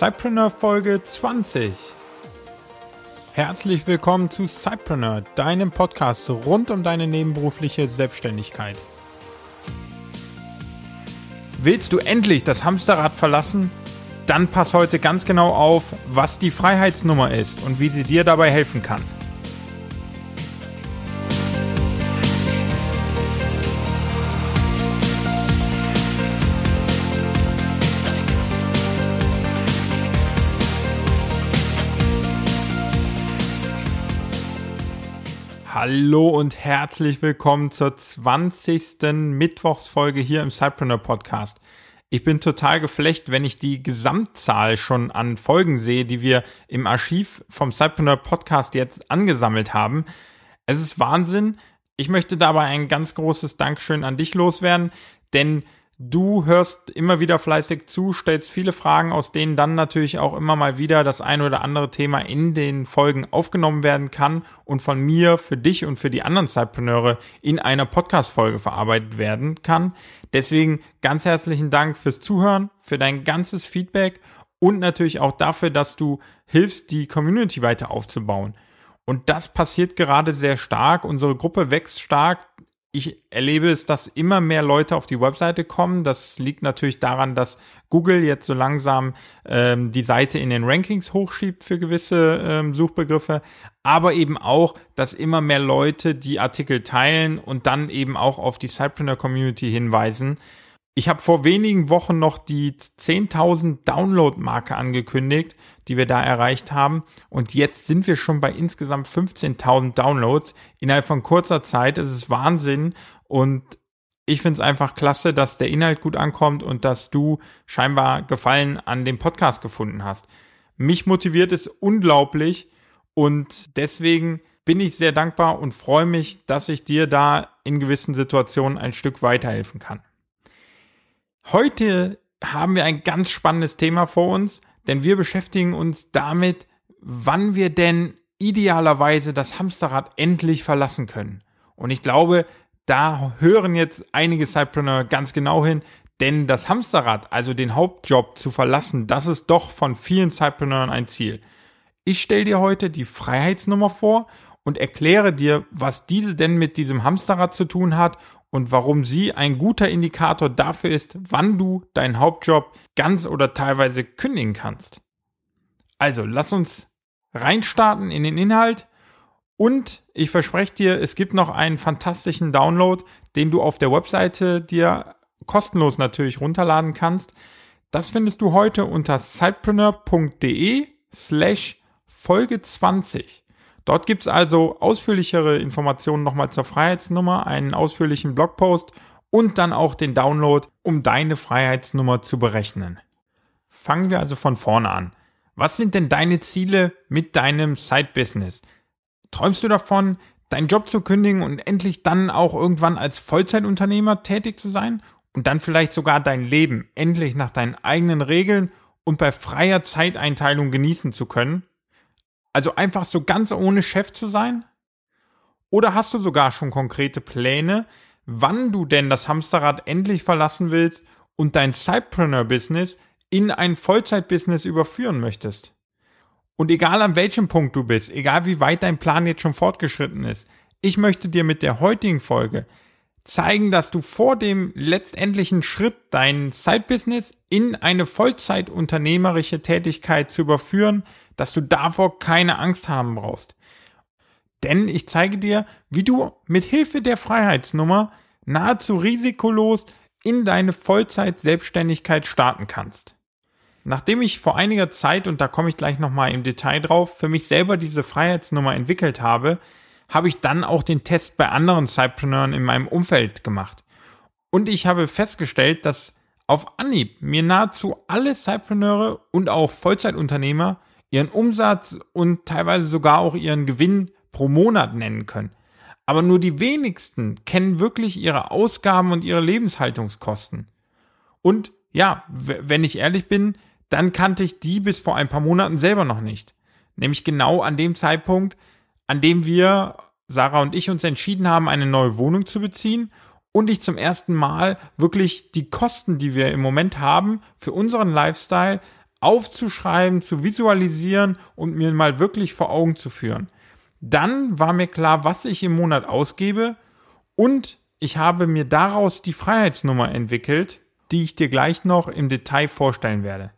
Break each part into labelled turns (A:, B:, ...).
A: Cypreneur Folge 20. Herzlich willkommen zu Cypreneur, deinem Podcast rund um deine nebenberufliche Selbstständigkeit. Willst du endlich das Hamsterrad verlassen? Dann pass heute ganz genau auf, was die Freiheitsnummer ist und wie sie dir dabei helfen kann. Hallo und herzlich willkommen zur 20. Mittwochsfolge hier im Cypreneur Podcast. Ich bin total geflecht, wenn ich die Gesamtzahl schon an Folgen sehe, die wir im Archiv vom Cypreneur Podcast jetzt angesammelt haben. Es ist Wahnsinn. Ich möchte dabei ein ganz großes Dankeschön an dich loswerden, denn Du hörst immer wieder fleißig zu, stellst viele Fragen, aus denen dann natürlich auch immer mal wieder das ein oder andere Thema in den Folgen aufgenommen werden kann und von mir für dich und für die anderen Zeitpreneure in einer Podcast-Folge verarbeitet werden kann. Deswegen ganz herzlichen Dank fürs Zuhören, für dein ganzes Feedback und natürlich auch dafür, dass du hilfst, die Community weiter aufzubauen. Und das passiert gerade sehr stark. Unsere Gruppe wächst stark ich erlebe es, dass immer mehr Leute auf die Webseite kommen. Das liegt natürlich daran, dass Google jetzt so langsam ähm, die Seite in den Rankings hochschiebt für gewisse ähm, Suchbegriffe, aber eben auch, dass immer mehr Leute die Artikel teilen und dann eben auch auf die Cypreneur Community hinweisen. Ich habe vor wenigen Wochen noch die 10.000 Download-Marke angekündigt, die wir da erreicht haben. Und jetzt sind wir schon bei insgesamt 15.000 Downloads innerhalb von kurzer Zeit. Es ist Wahnsinn. Und ich finde es einfach klasse, dass der Inhalt gut ankommt und dass du scheinbar Gefallen an dem Podcast gefunden hast. Mich motiviert es unglaublich und deswegen bin ich sehr dankbar und freue mich, dass ich dir da in gewissen Situationen ein Stück weiterhelfen kann. Heute haben wir ein ganz spannendes Thema vor uns, denn wir beschäftigen uns damit, wann wir denn idealerweise das Hamsterrad endlich verlassen können. Und ich glaube, da hören jetzt einige Cypreneur ganz genau hin, denn das Hamsterrad, also den Hauptjob zu verlassen, das ist doch von vielen Cypreneuren ein Ziel. Ich stelle dir heute die Freiheitsnummer vor und erkläre dir, was diese denn mit diesem Hamsterrad zu tun hat und warum sie ein guter Indikator dafür ist, wann du deinen Hauptjob ganz oder teilweise kündigen kannst. Also, lass uns reinstarten in den Inhalt und ich verspreche dir, es gibt noch einen fantastischen Download, den du auf der Webseite dir kostenlos natürlich runterladen kannst. Das findest du heute unter sidepreneur.de slash Folge 20. Dort gibt es also ausführlichere Informationen nochmal zur Freiheitsnummer, einen ausführlichen Blogpost und dann auch den Download, um deine Freiheitsnummer zu berechnen. Fangen wir also von vorne an. Was sind denn deine Ziele mit deinem Side-Business? Träumst du davon, deinen Job zu kündigen und endlich dann auch irgendwann als Vollzeitunternehmer tätig zu sein und dann vielleicht sogar dein Leben endlich nach deinen eigenen Regeln und bei freier Zeiteinteilung genießen zu können? Also einfach so ganz ohne Chef zu sein? Oder hast du sogar schon konkrete Pläne, wann du denn das Hamsterrad endlich verlassen willst und dein Sidepreneur-Business in ein Vollzeit-Business überführen möchtest? Und egal an welchem Punkt du bist, egal wie weit dein Plan jetzt schon fortgeschritten ist, ich möchte dir mit der heutigen Folge zeigen, dass du vor dem letztendlichen Schritt dein Side-Business in eine Vollzeitunternehmerische Tätigkeit zu überführen, dass du davor keine Angst haben brauchst. Denn ich zeige dir, wie du mit Hilfe der Freiheitsnummer nahezu risikolos in deine Vollzeit-Selbstständigkeit starten kannst. Nachdem ich vor einiger Zeit, und da komme ich gleich nochmal im Detail drauf, für mich selber diese Freiheitsnummer entwickelt habe, habe ich dann auch den Test bei anderen Cypreneuren in meinem Umfeld gemacht. Und ich habe festgestellt, dass auf Anhieb mir nahezu alle Cypreneure und auch Vollzeitunternehmer ihren Umsatz und teilweise sogar auch ihren Gewinn pro Monat nennen können. Aber nur die wenigsten kennen wirklich ihre Ausgaben und ihre Lebenshaltungskosten. Und ja, wenn ich ehrlich bin, dann kannte ich die bis vor ein paar Monaten selber noch nicht. Nämlich genau an dem Zeitpunkt, an dem wir, Sarah und ich, uns entschieden haben, eine neue Wohnung zu beziehen und ich zum ersten Mal wirklich die Kosten, die wir im Moment haben, für unseren Lifestyle aufzuschreiben, zu visualisieren und mir mal wirklich vor Augen zu führen. Dann war mir klar, was ich im Monat ausgebe und ich habe mir daraus die Freiheitsnummer entwickelt, die ich dir gleich noch im Detail vorstellen werde.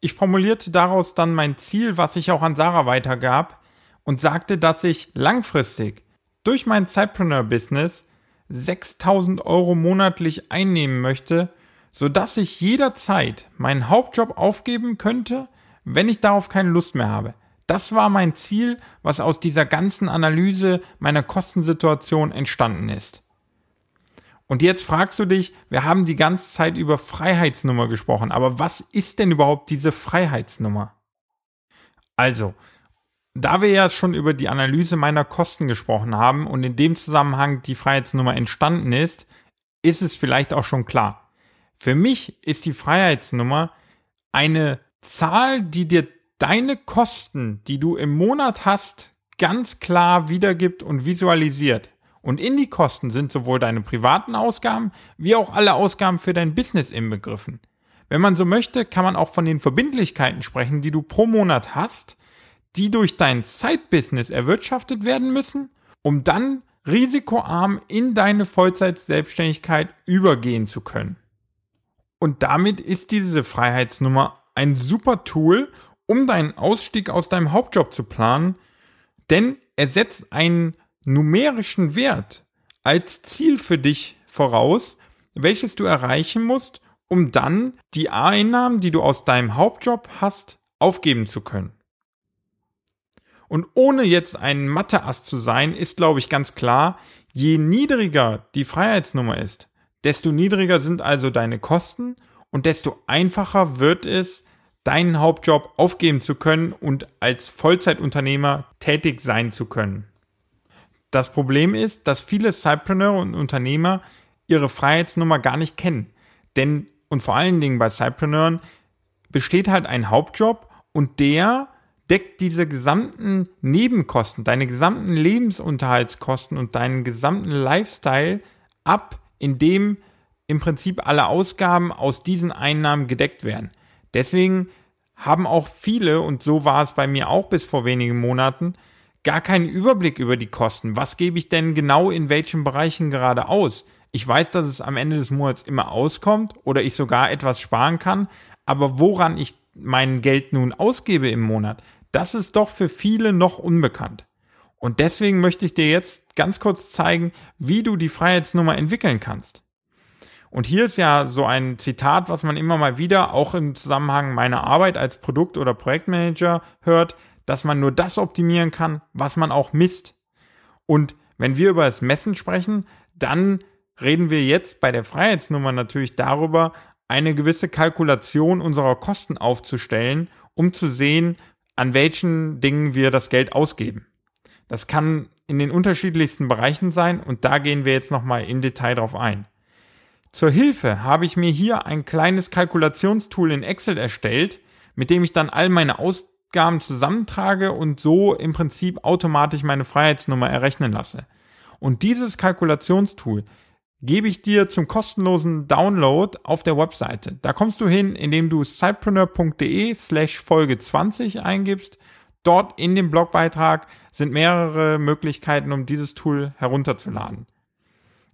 A: Ich formulierte daraus dann mein Ziel, was ich auch an Sarah weitergab und sagte, dass ich langfristig durch mein Zeitpreneur-Business 6000 Euro monatlich einnehmen möchte, sodass ich jederzeit meinen Hauptjob aufgeben könnte, wenn ich darauf keine Lust mehr habe. Das war mein Ziel, was aus dieser ganzen Analyse meiner Kostensituation entstanden ist. Und jetzt fragst du dich, wir haben die ganze Zeit über Freiheitsnummer gesprochen, aber was ist denn überhaupt diese Freiheitsnummer? Also, da wir ja schon über die Analyse meiner Kosten gesprochen haben und in dem Zusammenhang die Freiheitsnummer entstanden ist, ist es vielleicht auch schon klar. Für mich ist die Freiheitsnummer eine Zahl, die dir deine Kosten, die du im Monat hast, ganz klar wiedergibt und visualisiert. Und in die Kosten sind sowohl deine privaten Ausgaben wie auch alle Ausgaben für dein Business inbegriffen. Wenn man so möchte, kann man auch von den Verbindlichkeiten sprechen, die du pro Monat hast, die durch dein Side-Business erwirtschaftet werden müssen, um dann risikoarm in deine Vollzeit-Selbstständigkeit übergehen zu können. Und damit ist diese Freiheitsnummer ein super Tool, um deinen Ausstieg aus deinem Hauptjob zu planen, denn er setzt einen numerischen Wert als Ziel für dich voraus, welches du erreichen musst, um dann die Einnahmen, die du aus deinem Hauptjob hast, aufgeben zu können. Und ohne jetzt ein Matheass zu sein, ist, glaube ich, ganz klar, je niedriger die Freiheitsnummer ist, desto niedriger sind also deine Kosten und desto einfacher wird es, deinen Hauptjob aufgeben zu können und als Vollzeitunternehmer tätig sein zu können. Das Problem ist, dass viele Cypreneur und Unternehmer ihre Freiheitsnummer gar nicht kennen. Denn, und vor allen Dingen bei Cypreneuren, besteht halt ein Hauptjob und der deckt diese gesamten Nebenkosten, deine gesamten Lebensunterhaltskosten und deinen gesamten Lifestyle ab, indem im Prinzip alle Ausgaben aus diesen Einnahmen gedeckt werden. Deswegen haben auch viele, und so war es bei mir auch bis vor wenigen Monaten, gar keinen Überblick über die Kosten. Was gebe ich denn genau in welchen Bereichen gerade aus? Ich weiß, dass es am Ende des Monats immer auskommt oder ich sogar etwas sparen kann, aber woran ich mein Geld nun ausgebe im Monat, das ist doch für viele noch unbekannt. Und deswegen möchte ich dir jetzt ganz kurz zeigen, wie du die Freiheitsnummer entwickeln kannst. Und hier ist ja so ein Zitat, was man immer mal wieder auch im Zusammenhang meiner Arbeit als Produkt- oder Projektmanager hört, dass man nur das optimieren kann, was man auch misst. Und wenn wir über das Messen sprechen, dann reden wir jetzt bei der Freiheitsnummer natürlich darüber, eine gewisse Kalkulation unserer Kosten aufzustellen, um zu sehen, an welchen Dingen wir das Geld ausgeben. Das kann in den unterschiedlichsten Bereichen sein und da gehen wir jetzt nochmal im Detail drauf ein. Zur Hilfe habe ich mir hier ein kleines Kalkulationstool in Excel erstellt, mit dem ich dann all meine Ausgaben zusammentrage und so im Prinzip automatisch meine Freiheitsnummer errechnen lasse. Und dieses Kalkulationstool gebe ich dir zum kostenlosen Download auf der Webseite. Da kommst du hin, indem du sidepreneur.de slash Folge 20 eingibst. Dort in dem Blogbeitrag sind mehrere Möglichkeiten, um dieses Tool herunterzuladen.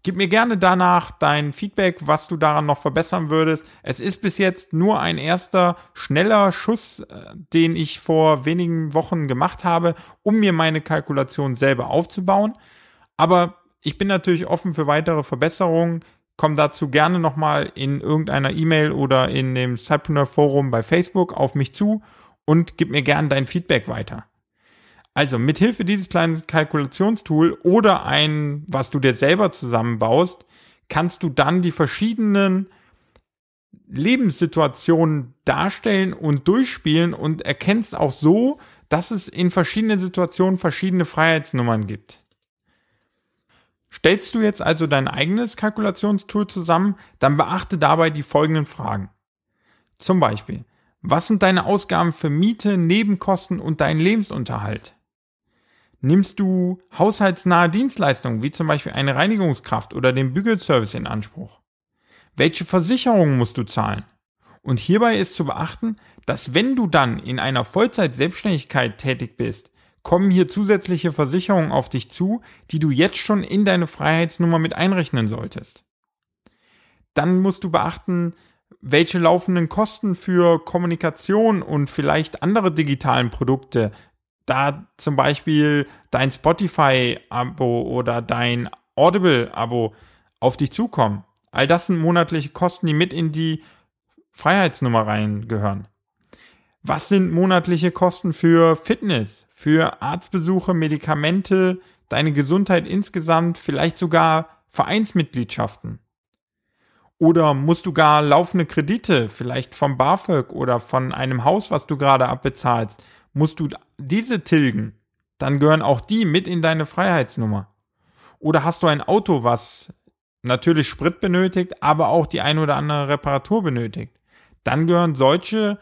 A: Gib mir gerne danach dein Feedback, was du daran noch verbessern würdest. Es ist bis jetzt nur ein erster schneller Schuss, äh, den ich vor wenigen Wochen gemacht habe, um mir meine Kalkulation selber aufzubauen. Aber ich bin natürlich offen für weitere Verbesserungen. Komm dazu gerne nochmal in irgendeiner E-Mail oder in dem Cypreneur Forum bei Facebook auf mich zu und gib mir gerne dein Feedback weiter. Also mithilfe dieses kleinen Kalkulationstool oder ein, was du dir selber zusammenbaust, kannst du dann die verschiedenen Lebenssituationen darstellen und durchspielen und erkennst auch so, dass es in verschiedenen Situationen verschiedene Freiheitsnummern gibt. Stellst du jetzt also dein eigenes Kalkulationstool zusammen, dann beachte dabei die folgenden Fragen. Zum Beispiel, was sind deine Ausgaben für Miete, Nebenkosten und deinen Lebensunterhalt? Nimmst du haushaltsnahe Dienstleistungen wie zum Beispiel eine Reinigungskraft oder den Bügelservice in Anspruch? Welche Versicherungen musst du zahlen? Und hierbei ist zu beachten, dass wenn du dann in einer Vollzeit-Selbstständigkeit tätig bist, kommen hier zusätzliche Versicherungen auf dich zu, die du jetzt schon in deine Freiheitsnummer mit einrechnen solltest. Dann musst du beachten, welche laufenden Kosten für Kommunikation und vielleicht andere digitalen Produkte, da zum Beispiel dein Spotify-Abo oder dein Audible-Abo auf dich zukommen. All das sind monatliche Kosten, die mit in die Freiheitsnummer reingehören. Was sind monatliche Kosten für Fitness, für Arztbesuche, Medikamente, deine Gesundheit insgesamt, vielleicht sogar Vereinsmitgliedschaften? Oder musst du gar laufende Kredite, vielleicht vom BAföG oder von einem Haus, was du gerade abbezahlst, musst du diese tilgen? Dann gehören auch die mit in deine Freiheitsnummer. Oder hast du ein Auto, was natürlich Sprit benötigt, aber auch die ein oder andere Reparatur benötigt? Dann gehören solche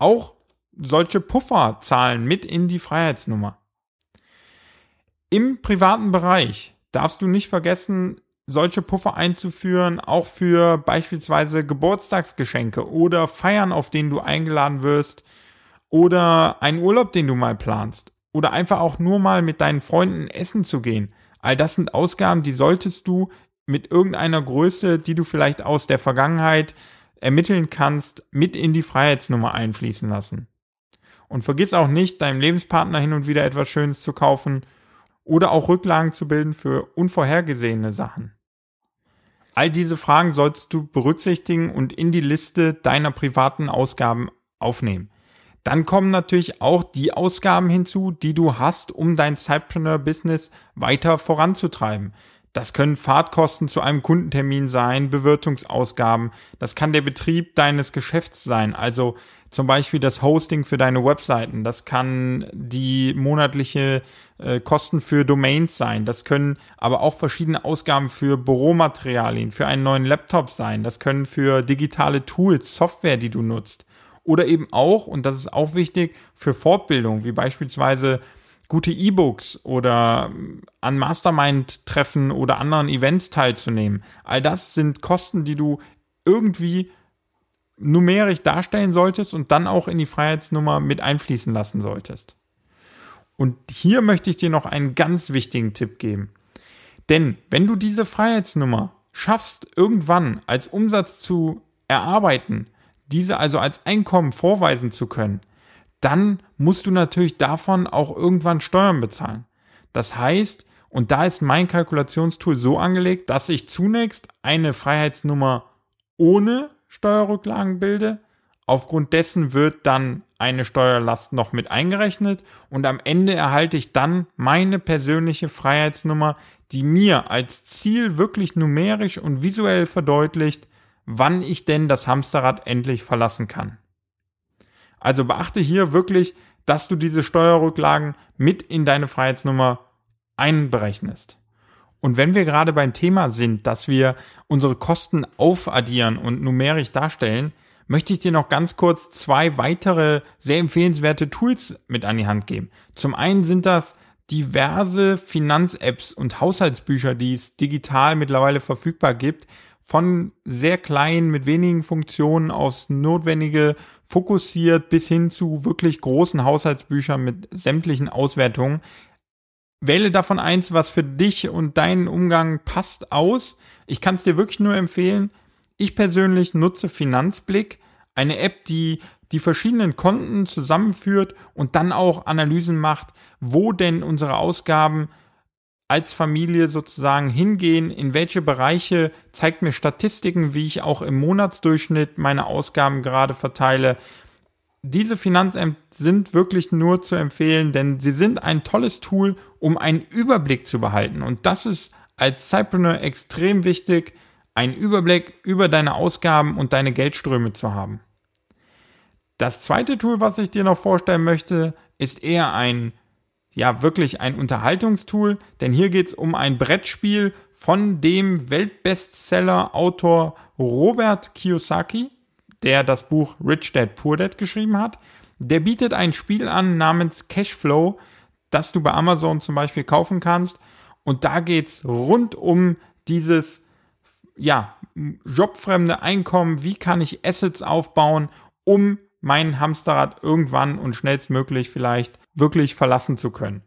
A: auch solche Pufferzahlen mit in die Freiheitsnummer. Im privaten Bereich darfst du nicht vergessen, solche Puffer einzuführen, auch für beispielsweise Geburtstagsgeschenke oder Feiern, auf denen du eingeladen wirst oder einen Urlaub, den du mal planst oder einfach auch nur mal mit deinen Freunden essen zu gehen. All das sind Ausgaben, die solltest du mit irgendeiner Größe, die du vielleicht aus der Vergangenheit ermitteln kannst, mit in die Freiheitsnummer einfließen lassen. Und vergiss auch nicht, deinem Lebenspartner hin und wieder etwas Schönes zu kaufen oder auch Rücklagen zu bilden für unvorhergesehene Sachen. All diese Fragen sollst du berücksichtigen und in die Liste deiner privaten Ausgaben aufnehmen. Dann kommen natürlich auch die Ausgaben hinzu, die du hast, um dein Sidepreneur-Business weiter voranzutreiben. Das können Fahrtkosten zu einem Kundentermin sein, Bewirtungsausgaben. Das kann der Betrieb deines Geschäfts sein, also zum Beispiel das Hosting für deine Webseiten. Das kann die monatliche äh, Kosten für Domains sein. Das können aber auch verschiedene Ausgaben für Büromaterialien, für einen neuen Laptop sein. Das können für digitale Tools, Software, die du nutzt. Oder eben auch, und das ist auch wichtig, für Fortbildung, wie beispielsweise gute E-Books oder an Mastermind-Treffen oder anderen Events teilzunehmen. All das sind Kosten, die du irgendwie numerisch darstellen solltest und dann auch in die Freiheitsnummer mit einfließen lassen solltest. Und hier möchte ich dir noch einen ganz wichtigen Tipp geben. Denn wenn du diese Freiheitsnummer schaffst, irgendwann als Umsatz zu erarbeiten, diese also als Einkommen vorweisen zu können, dann musst du natürlich davon auch irgendwann Steuern bezahlen. Das heißt, und da ist mein Kalkulationstool so angelegt, dass ich zunächst eine Freiheitsnummer ohne Steuerrücklagen bilde. Aufgrund dessen wird dann eine Steuerlast noch mit eingerechnet und am Ende erhalte ich dann meine persönliche Freiheitsnummer, die mir als Ziel wirklich numerisch und visuell verdeutlicht, wann ich denn das Hamsterrad endlich verlassen kann. Also beachte hier wirklich, dass du diese Steuerrücklagen mit in deine Freiheitsnummer einberechnest. Und wenn wir gerade beim Thema sind, dass wir unsere Kosten aufaddieren und numerisch darstellen, möchte ich dir noch ganz kurz zwei weitere sehr empfehlenswerte Tools mit an die Hand geben. Zum einen sind das diverse Finanz-Apps und Haushaltsbücher, die es digital mittlerweile verfügbar gibt, von sehr klein mit wenigen Funktionen aufs Notwendige fokussiert bis hin zu wirklich großen Haushaltsbüchern mit sämtlichen Auswertungen. Wähle davon eins, was für dich und deinen Umgang passt aus. Ich kann es dir wirklich nur empfehlen. Ich persönlich nutze Finanzblick, eine App, die die verschiedenen Konten zusammenführt und dann auch Analysen macht, wo denn unsere Ausgaben als Familie sozusagen hingehen, in welche Bereiche, zeigt mir Statistiken, wie ich auch im Monatsdurchschnitt meine Ausgaben gerade verteile. Diese Finanzämter sind wirklich nur zu empfehlen, denn sie sind ein tolles Tool, um einen Überblick zu behalten. Und das ist als Cypreneur extrem wichtig, einen Überblick über deine Ausgaben und deine Geldströme zu haben. Das zweite Tool, was ich dir noch vorstellen möchte, ist eher ein ja wirklich ein Unterhaltungstool, denn hier geht es um ein Brettspiel von dem Weltbestseller-Autor Robert Kiyosaki, der das Buch Rich Dad Poor Dad geschrieben hat. Der bietet ein Spiel an namens Cashflow, das du bei Amazon zum Beispiel kaufen kannst. Und da geht es rund um dieses ja, jobfremde Einkommen, wie kann ich Assets aufbauen, um mein Hamsterrad irgendwann und schnellstmöglich vielleicht wirklich verlassen zu können.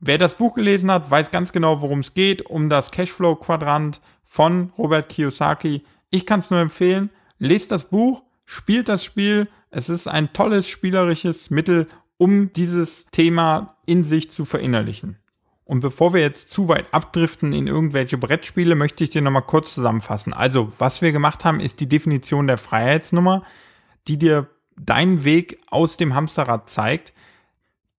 A: Wer das Buch gelesen hat, weiß ganz genau, worum es geht, um das Cashflow-Quadrant von Robert Kiyosaki. Ich kann es nur empfehlen, lest das Buch, spielt das Spiel. Es ist ein tolles spielerisches Mittel, um dieses Thema in sich zu verinnerlichen. Und bevor wir jetzt zu weit abdriften in irgendwelche Brettspiele, möchte ich dir nochmal kurz zusammenfassen. Also, was wir gemacht haben, ist die Definition der Freiheitsnummer, die dir deinen Weg aus dem Hamsterrad zeigt.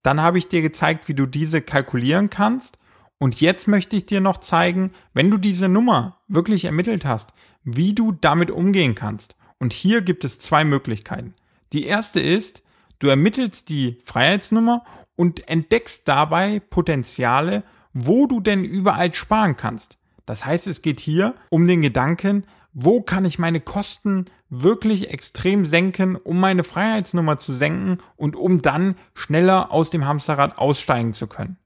A: Dann habe ich dir gezeigt, wie du diese kalkulieren kannst. Und jetzt möchte ich dir noch zeigen, wenn du diese Nummer wirklich ermittelt hast, wie du damit umgehen kannst. Und hier gibt es zwei Möglichkeiten. Die erste ist, du ermittelst die Freiheitsnummer und entdeckst dabei Potenziale, wo du denn überall sparen kannst. Das heißt, es geht hier um den Gedanken, wo kann ich meine Kosten wirklich extrem senken, um meine Freiheitsnummer zu senken und um dann schneller aus dem Hamsterrad aussteigen zu können.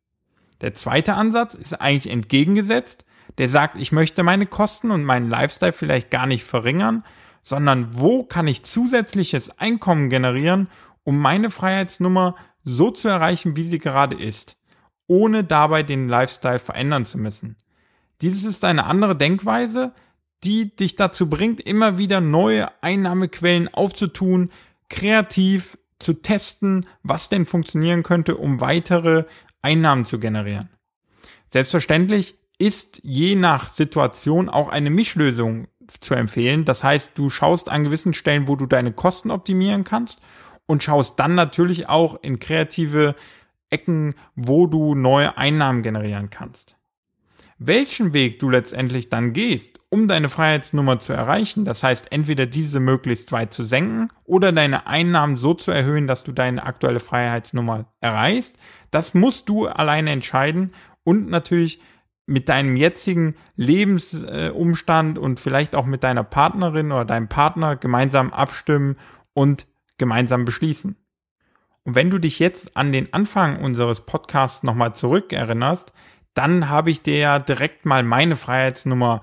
A: Der zweite Ansatz ist eigentlich entgegengesetzt. Der sagt, ich möchte meine Kosten und meinen Lifestyle vielleicht gar nicht verringern, sondern wo kann ich zusätzliches Einkommen generieren, um meine Freiheitsnummer so zu erreichen, wie sie gerade ist, ohne dabei den Lifestyle verändern zu müssen. Dieses ist eine andere Denkweise, die dich dazu bringt, immer wieder neue Einnahmequellen aufzutun, kreativ zu testen, was denn funktionieren könnte, um weitere Einnahmen zu generieren. Selbstverständlich ist je nach Situation auch eine Mischlösung zu empfehlen. Das heißt, du schaust an gewissen Stellen, wo du deine Kosten optimieren kannst und schaust dann natürlich auch in kreative Ecken, wo du neue Einnahmen generieren kannst. Welchen Weg du letztendlich dann gehst, um deine Freiheitsnummer zu erreichen, das heißt entweder diese möglichst weit zu senken oder deine Einnahmen so zu erhöhen, dass du deine aktuelle Freiheitsnummer erreichst, das musst du alleine entscheiden und natürlich mit deinem jetzigen Lebensumstand und vielleicht auch mit deiner Partnerin oder deinem Partner gemeinsam abstimmen und gemeinsam beschließen. Und wenn du dich jetzt an den Anfang unseres Podcasts nochmal zurückerinnerst, dann habe ich dir ja direkt mal meine Freiheitsnummer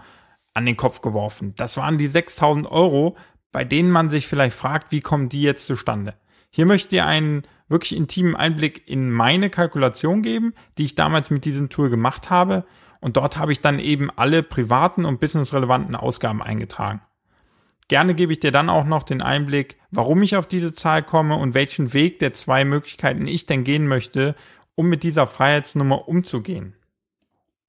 A: an den Kopf geworfen. Das waren die 6000 Euro, bei denen man sich vielleicht fragt, wie kommen die jetzt zustande? Hier möchte ich dir einen wirklich intimen Einblick in meine Kalkulation geben, die ich damals mit diesem Tool gemacht habe. Und dort habe ich dann eben alle privaten und businessrelevanten Ausgaben eingetragen. Gerne gebe ich dir dann auch noch den Einblick, warum ich auf diese Zahl komme und welchen Weg der zwei Möglichkeiten ich denn gehen möchte, um mit dieser Freiheitsnummer umzugehen.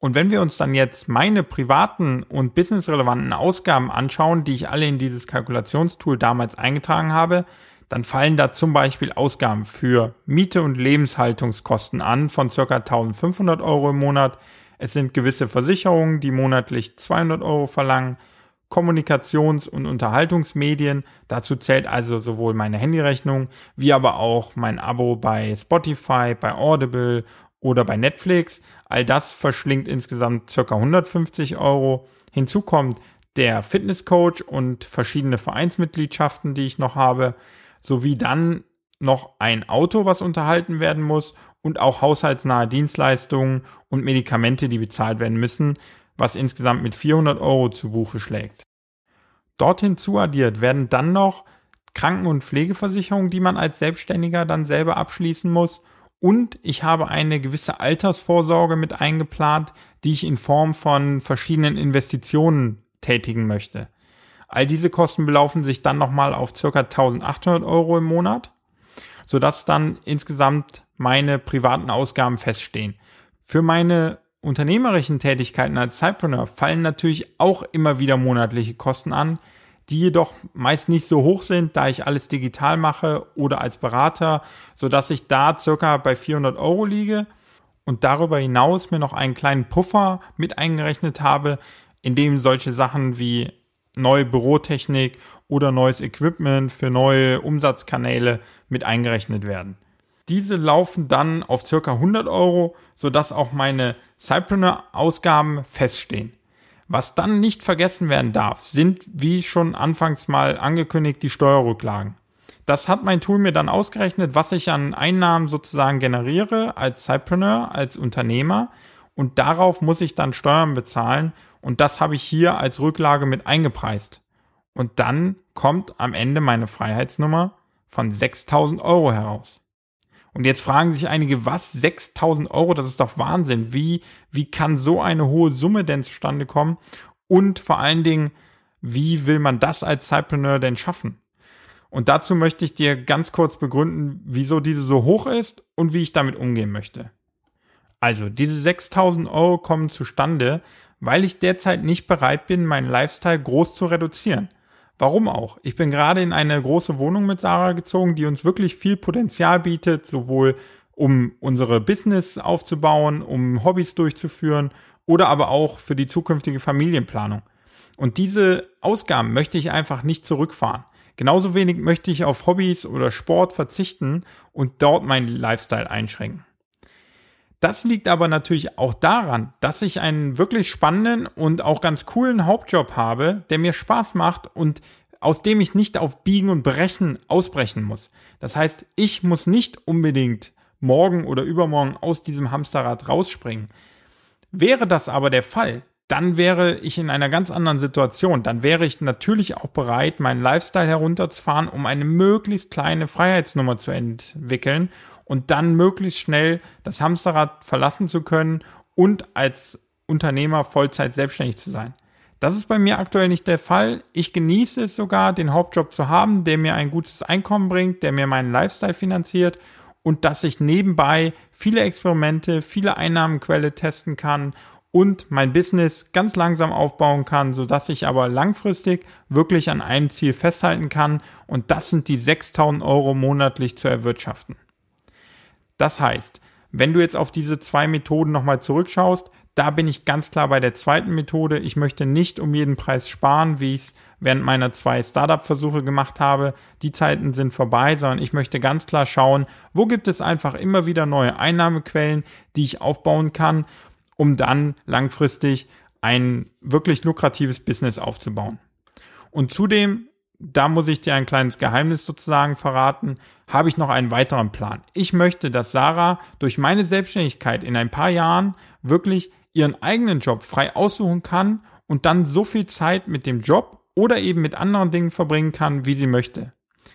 A: Und wenn wir uns dann jetzt meine privaten und businessrelevanten Ausgaben anschauen, die ich alle in dieses Kalkulationstool damals eingetragen habe, dann fallen da zum Beispiel Ausgaben für Miete und Lebenshaltungskosten an von circa 1500 Euro im Monat. Es sind gewisse Versicherungen, die monatlich 200 Euro verlangen. Kommunikations- und Unterhaltungsmedien. Dazu zählt also sowohl meine Handyrechnung wie aber auch mein Abo bei Spotify, bei Audible oder bei Netflix. All das verschlingt insgesamt circa 150 Euro. Hinzu kommt der Fitnesscoach und verschiedene Vereinsmitgliedschaften, die ich noch habe, sowie dann noch ein Auto, was unterhalten werden muss und auch haushaltsnahe Dienstleistungen und Medikamente, die bezahlt werden müssen was insgesamt mit 400 Euro zu Buche schlägt. Dorthin zuaddiert werden dann noch Kranken- und Pflegeversicherungen, die man als Selbstständiger dann selber abschließen muss. Und ich habe eine gewisse Altersvorsorge mit eingeplant, die ich in Form von verschiedenen Investitionen tätigen möchte. All diese Kosten belaufen sich dann nochmal auf circa 1800 Euro im Monat, sodass dann insgesamt meine privaten Ausgaben feststehen. Für meine unternehmerischen Tätigkeiten als Cypreneur fallen natürlich auch immer wieder monatliche Kosten an, die jedoch meist nicht so hoch sind, da ich alles digital mache oder als Berater, so dass ich da circa bei 400 Euro liege und darüber hinaus mir noch einen kleinen Puffer mit eingerechnet habe, in dem solche Sachen wie neue Bürotechnik oder neues Equipment für neue Umsatzkanäle mit eingerechnet werden. Diese laufen dann auf circa 100 Euro, sodass auch meine Cypreneur-Ausgaben feststehen. Was dann nicht vergessen werden darf, sind, wie schon anfangs mal angekündigt, die Steuerrücklagen. Das hat mein Tool mir dann ausgerechnet, was ich an Einnahmen sozusagen generiere als Cypreneur, als Unternehmer. Und darauf muss ich dann Steuern bezahlen. und das habe ich hier als Rücklage mit eingepreist. Und dann kommt am Ende meine Freiheitsnummer von 6000 Euro heraus. Und jetzt fragen sich einige, was? 6000 Euro? Das ist doch Wahnsinn. Wie, wie kann so eine hohe Summe denn zustande kommen? Und vor allen Dingen, wie will man das als Cypreneur denn schaffen? Und dazu möchte ich dir ganz kurz begründen, wieso diese so hoch ist und wie ich damit umgehen möchte. Also, diese 6000 Euro kommen zustande, weil ich derzeit nicht bereit bin, meinen Lifestyle groß zu reduzieren. Warum auch? Ich bin gerade in eine große Wohnung mit Sarah gezogen, die uns wirklich viel Potenzial bietet, sowohl um unsere Business aufzubauen, um Hobbys durchzuführen oder aber auch für die zukünftige Familienplanung. Und diese Ausgaben möchte ich einfach nicht zurückfahren. Genauso wenig möchte ich auf Hobbys oder Sport verzichten und dort meinen Lifestyle einschränken. Das liegt aber natürlich auch daran, dass ich einen wirklich spannenden und auch ganz coolen Hauptjob habe, der mir Spaß macht und aus dem ich nicht auf Biegen und Brechen ausbrechen muss. Das heißt, ich muss nicht unbedingt morgen oder übermorgen aus diesem Hamsterrad rausspringen. Wäre das aber der Fall, dann wäre ich in einer ganz anderen Situation. Dann wäre ich natürlich auch bereit, meinen Lifestyle herunterzufahren, um eine möglichst kleine Freiheitsnummer zu entwickeln und dann möglichst schnell das Hamsterrad verlassen zu können und als Unternehmer Vollzeit selbstständig zu sein. Das ist bei mir aktuell nicht der Fall. Ich genieße es sogar, den Hauptjob zu haben, der mir ein gutes Einkommen bringt, der mir meinen Lifestyle finanziert und dass ich nebenbei viele Experimente, viele Einnahmenquelle testen kann und mein Business ganz langsam aufbauen kann, so dass ich aber langfristig wirklich an einem Ziel festhalten kann und das sind die 6000 Euro monatlich zu erwirtschaften. Das heißt, wenn du jetzt auf diese zwei Methoden nochmal zurückschaust, da bin ich ganz klar bei der zweiten Methode. Ich möchte nicht um jeden Preis sparen, wie ich es während meiner zwei Startup-Versuche gemacht habe. Die Zeiten sind vorbei, sondern ich möchte ganz klar schauen, wo gibt es einfach immer wieder neue Einnahmequellen, die ich aufbauen kann, um dann langfristig ein wirklich lukratives Business aufzubauen. Und zudem da muss ich dir ein kleines Geheimnis sozusagen verraten, habe ich noch einen weiteren Plan. Ich möchte, dass Sarah durch meine Selbstständigkeit in ein paar Jahren wirklich ihren eigenen Job frei aussuchen kann und dann so viel Zeit mit dem Job oder eben mit anderen Dingen verbringen kann, wie sie möchte.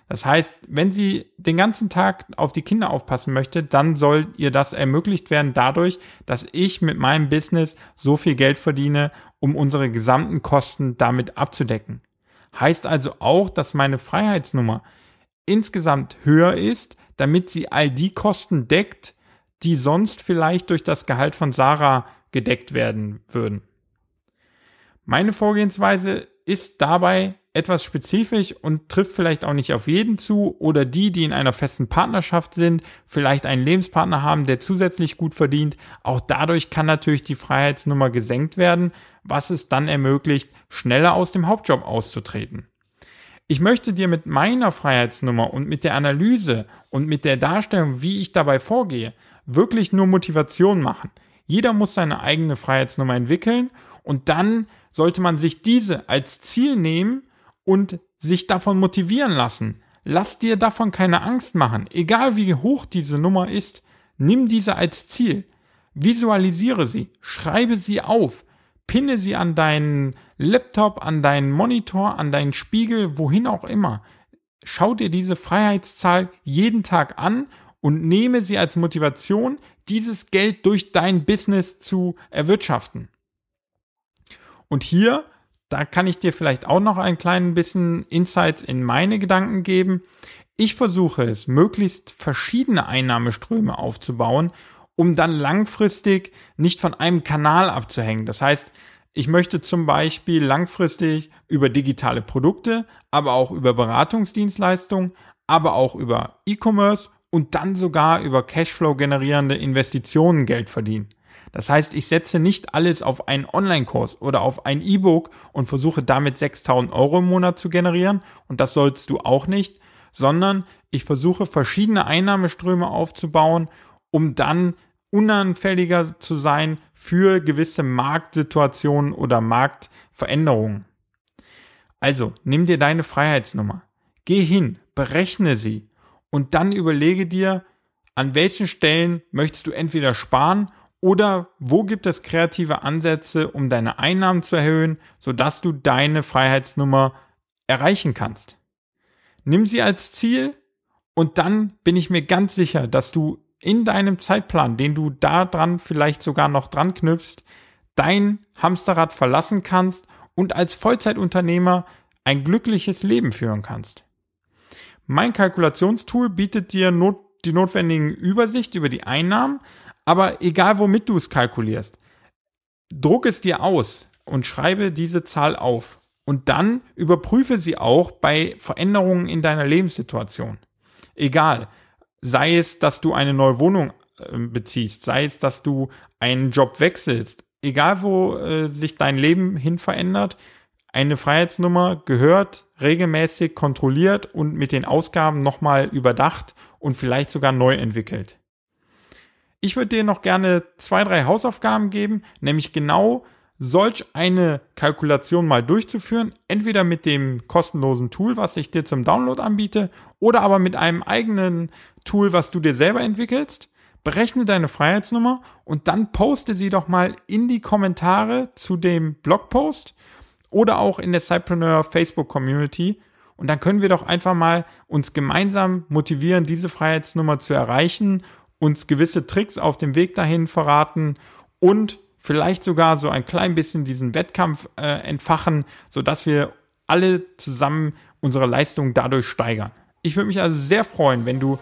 A: Das heißt, wenn sie den ganzen Tag auf die Kinder aufpassen möchte, dann soll ihr das ermöglicht werden dadurch, dass ich mit meinem Business so viel Geld verdiene, um unsere gesamten Kosten damit abzudecken. Heißt also auch, dass meine Freiheitsnummer insgesamt höher ist, damit sie all die Kosten deckt, die sonst vielleicht durch das Gehalt von Sarah gedeckt werden würden. Meine Vorgehensweise ist dabei etwas spezifisch und trifft vielleicht auch nicht auf jeden zu oder die, die in einer festen Partnerschaft sind, vielleicht einen Lebenspartner haben, der zusätzlich gut verdient. Auch dadurch kann natürlich die Freiheitsnummer gesenkt werden, was es dann ermöglicht, schneller aus dem Hauptjob auszutreten. Ich möchte dir mit meiner Freiheitsnummer und mit der Analyse und mit der Darstellung, wie ich dabei vorgehe, wirklich nur Motivation machen. Jeder muss seine eigene Freiheitsnummer entwickeln und dann sollte man sich diese als Ziel nehmen und sich davon motivieren lassen. Lass dir davon keine Angst machen. Egal wie hoch diese Nummer ist, nimm diese als Ziel. Visualisiere sie, schreibe sie auf, pinne sie an deinen Laptop, an deinen Monitor, an deinen Spiegel, wohin auch immer. Schau dir diese Freiheitszahl jeden Tag an und nehme sie als Motivation, dieses Geld durch dein Business zu erwirtschaften. Und hier da kann ich dir vielleicht auch noch ein klein bisschen Insights in meine Gedanken geben. Ich versuche es, möglichst verschiedene Einnahmeströme aufzubauen, um dann langfristig nicht von einem Kanal abzuhängen. Das heißt, ich möchte zum Beispiel langfristig über digitale Produkte, aber auch über Beratungsdienstleistungen, aber auch über E-Commerce und dann sogar über Cashflow generierende Investitionen Geld verdienen. Das heißt, ich setze nicht alles auf einen Online-Kurs oder auf ein E-Book und versuche damit 6000 Euro im Monat zu generieren. Und das sollst du auch nicht, sondern ich versuche verschiedene Einnahmeströme aufzubauen, um dann unanfälliger zu sein für gewisse Marktsituationen oder Marktveränderungen. Also, nimm dir deine Freiheitsnummer, geh hin, berechne sie und dann überlege dir, an welchen Stellen möchtest du entweder sparen Oder wo gibt es kreative Ansätze, um deine Einnahmen zu erhöhen, sodass du deine Freiheitsnummer erreichen kannst? Nimm sie als Ziel und dann bin ich mir ganz sicher, dass du in deinem Zeitplan, den du da dran vielleicht sogar noch dran knüpfst, dein Hamsterrad verlassen kannst und als Vollzeitunternehmer ein glückliches Leben führen kannst. Mein Kalkulationstool bietet dir not die notwendigen Übersicht über die Einnahmen, aber egal womit du es kalkulierst, druck es dir aus und schreibe diese Zahl auf. Und dann überprüfe sie auch bei Veränderungen in deiner Lebenssituation. Egal, sei es, dass du eine neue Wohnung äh, beziehst, sei es, dass du einen Job wechselst, egal wo äh, sich dein Leben hin verändert, eine Freiheitsnummer gehört regelmäßig kontrolliert und mit den Ausgaben nochmal überdacht und vielleicht sogar neu entwickelt. Ich würde dir noch gerne zwei, drei Hausaufgaben geben, nämlich genau solch eine Kalkulation mal durchzuführen, entweder mit dem kostenlosen Tool, was ich dir zum Download anbiete, oder aber mit einem eigenen Tool, was du dir selber entwickelst. Berechne deine Freiheitsnummer und dann poste sie doch mal in die Kommentare zu dem Blogpost oder auch in der Cypreneur Facebook Community. Und dann können wir doch einfach mal uns gemeinsam motivieren, diese Freiheitsnummer zu erreichen uns gewisse Tricks auf dem Weg dahin verraten und vielleicht sogar so ein klein bisschen diesen Wettkampf äh, entfachen, sodass wir alle zusammen unsere Leistung dadurch steigern. Ich würde mich also sehr freuen, wenn du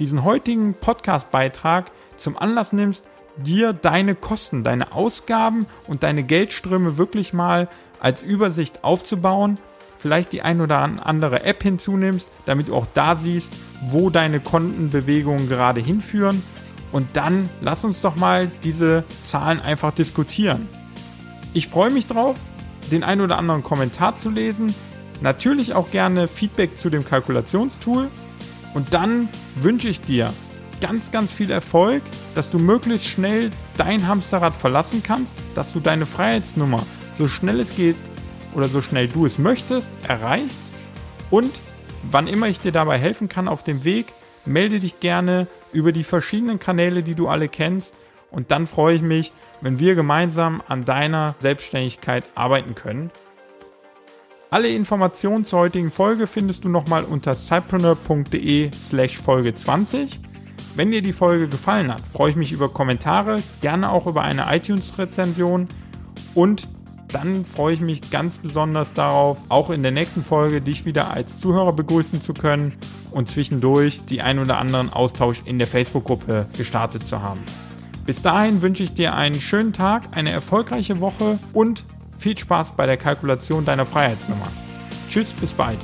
A: diesen heutigen Podcast-Beitrag zum Anlass nimmst, dir deine Kosten, deine Ausgaben und deine Geldströme wirklich mal als Übersicht aufzubauen vielleicht die ein oder andere App hinzunimmst, damit du auch da siehst, wo deine Kontenbewegungen gerade hinführen. Und dann lass uns doch mal diese Zahlen einfach diskutieren. Ich freue mich drauf, den ein oder anderen Kommentar zu lesen. Natürlich auch gerne Feedback zu dem Kalkulationstool. Und dann wünsche ich dir ganz, ganz viel Erfolg, dass du möglichst schnell dein Hamsterrad verlassen kannst, dass du deine Freiheitsnummer so schnell es geht oder so schnell du es möchtest, erreichst. Und wann immer ich dir dabei helfen kann auf dem Weg, melde dich gerne über die verschiedenen Kanäle, die du alle kennst. Und dann freue ich mich, wenn wir gemeinsam an deiner Selbstständigkeit arbeiten können. Alle Informationen zur heutigen Folge findest du nochmal unter cypreneur.de slash Folge 20. Wenn dir die Folge gefallen hat, freue ich mich über Kommentare, gerne auch über eine iTunes-Rezension und dann freue ich mich ganz besonders darauf, auch in der nächsten Folge dich wieder als Zuhörer begrüßen zu können und zwischendurch die ein oder anderen Austausch in der Facebook-Gruppe gestartet zu haben. Bis dahin wünsche ich dir einen schönen Tag, eine erfolgreiche Woche und viel Spaß bei der Kalkulation deiner Freiheitsnummer. Tschüss, bis bald.